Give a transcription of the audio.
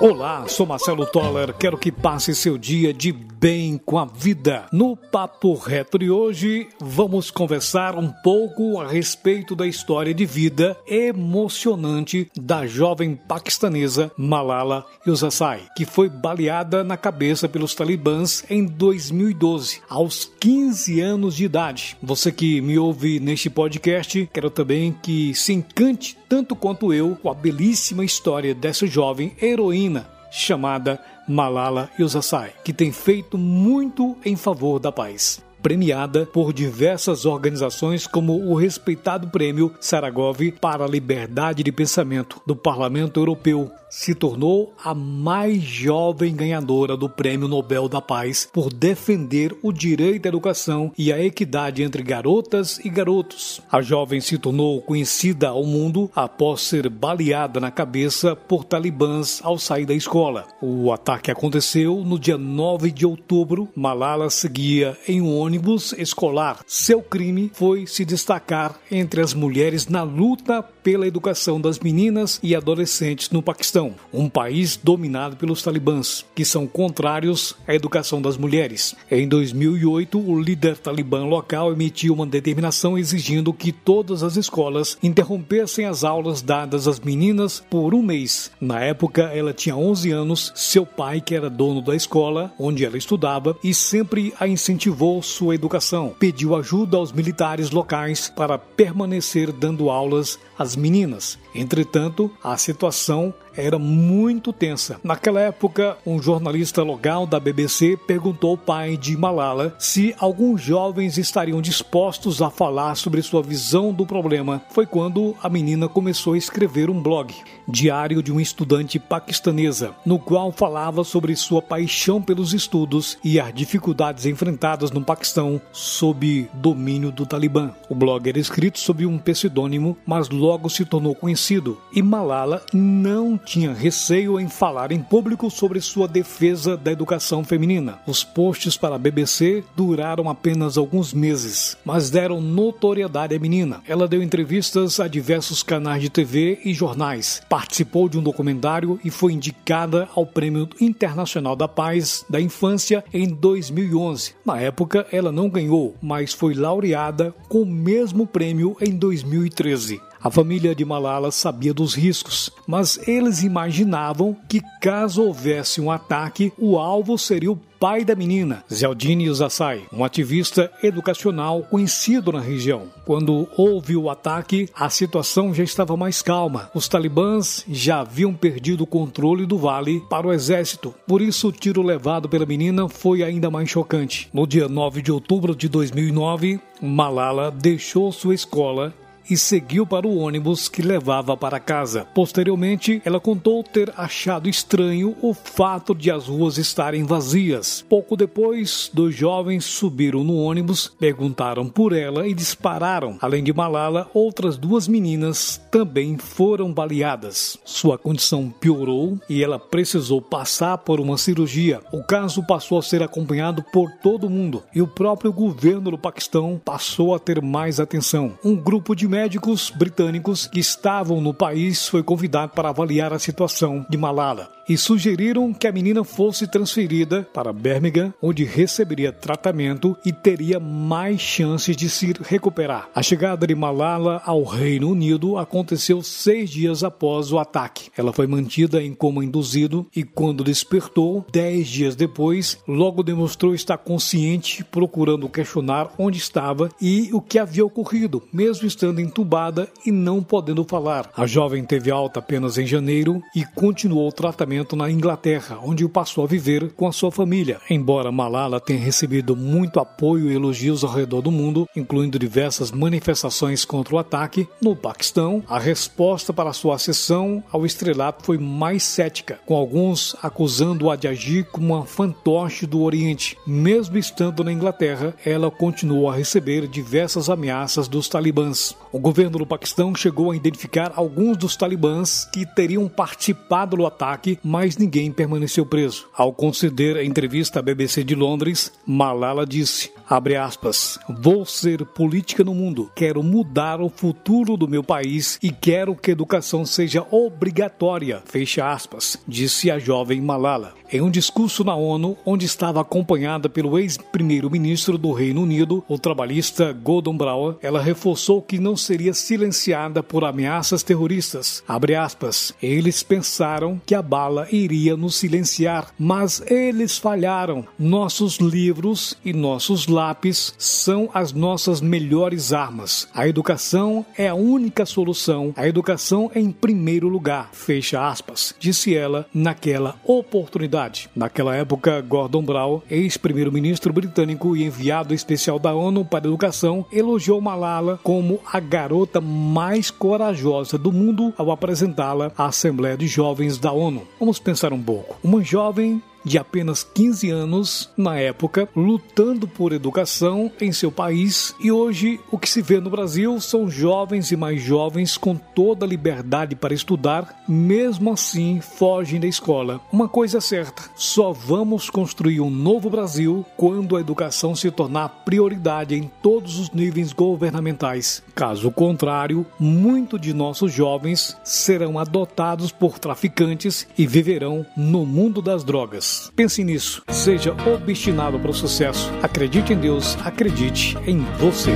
Olá, sou Marcelo Toller. Quero que passe seu dia de bem com a vida. No Papo Reto de hoje, vamos conversar um pouco a respeito da história de vida emocionante da jovem paquistanesa Malala Yousafzai, que foi baleada na cabeça pelos talibãs em 2012, aos 15 anos de idade. Você que me ouve neste podcast, quero também que se encante tanto quanto eu com a belíssima história dessa jovem heroína chamada Malala Yousafzai, que tem feito muito em favor da paz premiada por diversas organizações como o respeitado Prêmio Saragov para a Liberdade de Pensamento do Parlamento Europeu, se tornou a mais jovem ganhadora do Prêmio Nobel da Paz por defender o direito à educação e a equidade entre garotas e garotos. A jovem se tornou conhecida ao mundo após ser baleada na cabeça por talibãs ao sair da escola. O ataque aconteceu no dia 9 de outubro. Malala seguia em um ônibus escolar. Seu crime foi se destacar entre as mulheres na luta pela educação das meninas e adolescentes no Paquistão um país dominado pelos talibãs, que são contrários à educação das mulheres. Em 2008, o líder talibã local emitiu uma determinação exigindo que todas as escolas interrompessem as aulas dadas às meninas por um mês. Na época, ela tinha 11 anos, seu pai, que era dono da escola onde ela estudava, e sempre a incentivou sua educação. Pediu ajuda aos militares locais para permanecer dando aulas às meninas. Entretanto, a situação era muito tensa. Naquela época, um jornalista local da BBC perguntou ao pai de Malala se alguns jovens estariam dispostos a falar sobre sua visão do problema. Foi quando a menina começou a escrever um blog, Diário de uma Estudante Paquistanesa, no qual falava sobre sua paixão pelos estudos e as dificuldades enfrentadas no Paquistão sob domínio do Talibã. O blog era escrito sob um pseudônimo, mas logo se tornou conhecido, e Malala não tinha receio em falar em público sobre sua defesa da educação feminina. Os posts para a BBC duraram apenas alguns meses, mas deram notoriedade à menina. Ela deu entrevistas a diversos canais de TV e jornais, participou de um documentário e foi indicada ao Prêmio Internacional da Paz da Infância em 2011. Na época, ela não ganhou, mas foi laureada com o mesmo prêmio em 2013. A família de Malala sabia dos riscos, mas eles imaginavam que caso houvesse um ataque, o alvo seria o pai da menina, Zeldini Yousafzai, um ativista educacional conhecido na região. Quando houve o ataque, a situação já estava mais calma. Os talibãs já haviam perdido o controle do vale para o exército. Por isso, o tiro levado pela menina foi ainda mais chocante. No dia 9 de outubro de 2009, Malala deixou sua escola e seguiu para o ônibus que levava para casa. Posteriormente, ela contou ter achado estranho o fato de as ruas estarem vazias. Pouco depois, dois jovens subiram no ônibus, perguntaram por ela e dispararam. Além de Malala, outras duas meninas também foram baleadas. Sua condição piorou e ela precisou passar por uma cirurgia. O caso passou a ser acompanhado por todo mundo e o próprio governo do Paquistão passou a ter mais atenção. Um grupo de médicos britânicos que estavam no país foi convidado para avaliar a situação de Malala e sugeriram que a menina fosse transferida para Birmingham, onde receberia tratamento e teria mais chances de se recuperar. A chegada de Malala ao Reino Unido aconteceu seis dias após o ataque. Ela foi mantida em coma induzido e, quando despertou, dez dias depois, logo demonstrou estar consciente, procurando questionar onde estava e o que havia ocorrido, mesmo estando entubada e não podendo falar. A jovem teve alta apenas em janeiro e continuou o tratamento na Inglaterra, onde passou a viver com a sua família. Embora Malala tenha recebido muito apoio e elogios ao redor do mundo, incluindo diversas manifestações contra o ataque, no Paquistão, a resposta para sua acessão ao estrelato foi mais cética, com alguns acusando-a de agir como uma fantoche do Oriente. Mesmo estando na Inglaterra, ela continuou a receber diversas ameaças dos talibãs. O governo do Paquistão chegou a identificar alguns dos talibãs que teriam participado do ataque, mas ninguém permaneceu preso. Ao conceder a entrevista à BBC de Londres, Malala disse: aspas. Vou ser política no mundo. Quero mudar o futuro do meu país e quero que a educação seja obrigatória. Fecha aspas, disse a jovem Malala. Em um discurso na ONU, onde estava acompanhada pelo ex-primeiro-ministro do Reino Unido, o trabalhista Gordon Brown, ela reforçou que não seria silenciada por ameaças terroristas. Aspas. Eles pensaram que a bala iria nos silenciar, mas eles falharam. Nossos livros e nossos lápis são as nossas melhores armas. A educação é a única solução. A educação é em primeiro lugar. Fecha aspas, disse ela naquela oportunidade. Naquela época, Gordon Brown, ex-primeiro-ministro britânico e enviado especial da ONU para a Educação, elogiou Malala como a garota mais corajosa do mundo ao apresentá-la à Assembleia de Jovens da ONU. Vamos pensar um pouco. Uma jovem de apenas 15 anos, na época, lutando por educação em seu país, e hoje o que se vê no Brasil são jovens e mais jovens com toda a liberdade para estudar, mesmo assim fogem da escola. Uma coisa é certa: só vamos construir um novo Brasil quando a educação se tornar prioridade em todos os níveis governamentais. Caso contrário, muito de nossos jovens serão adotados por traficantes e viverão no mundo das drogas. Pense nisso. Seja obstinado para o sucesso. Acredite em Deus, acredite em você.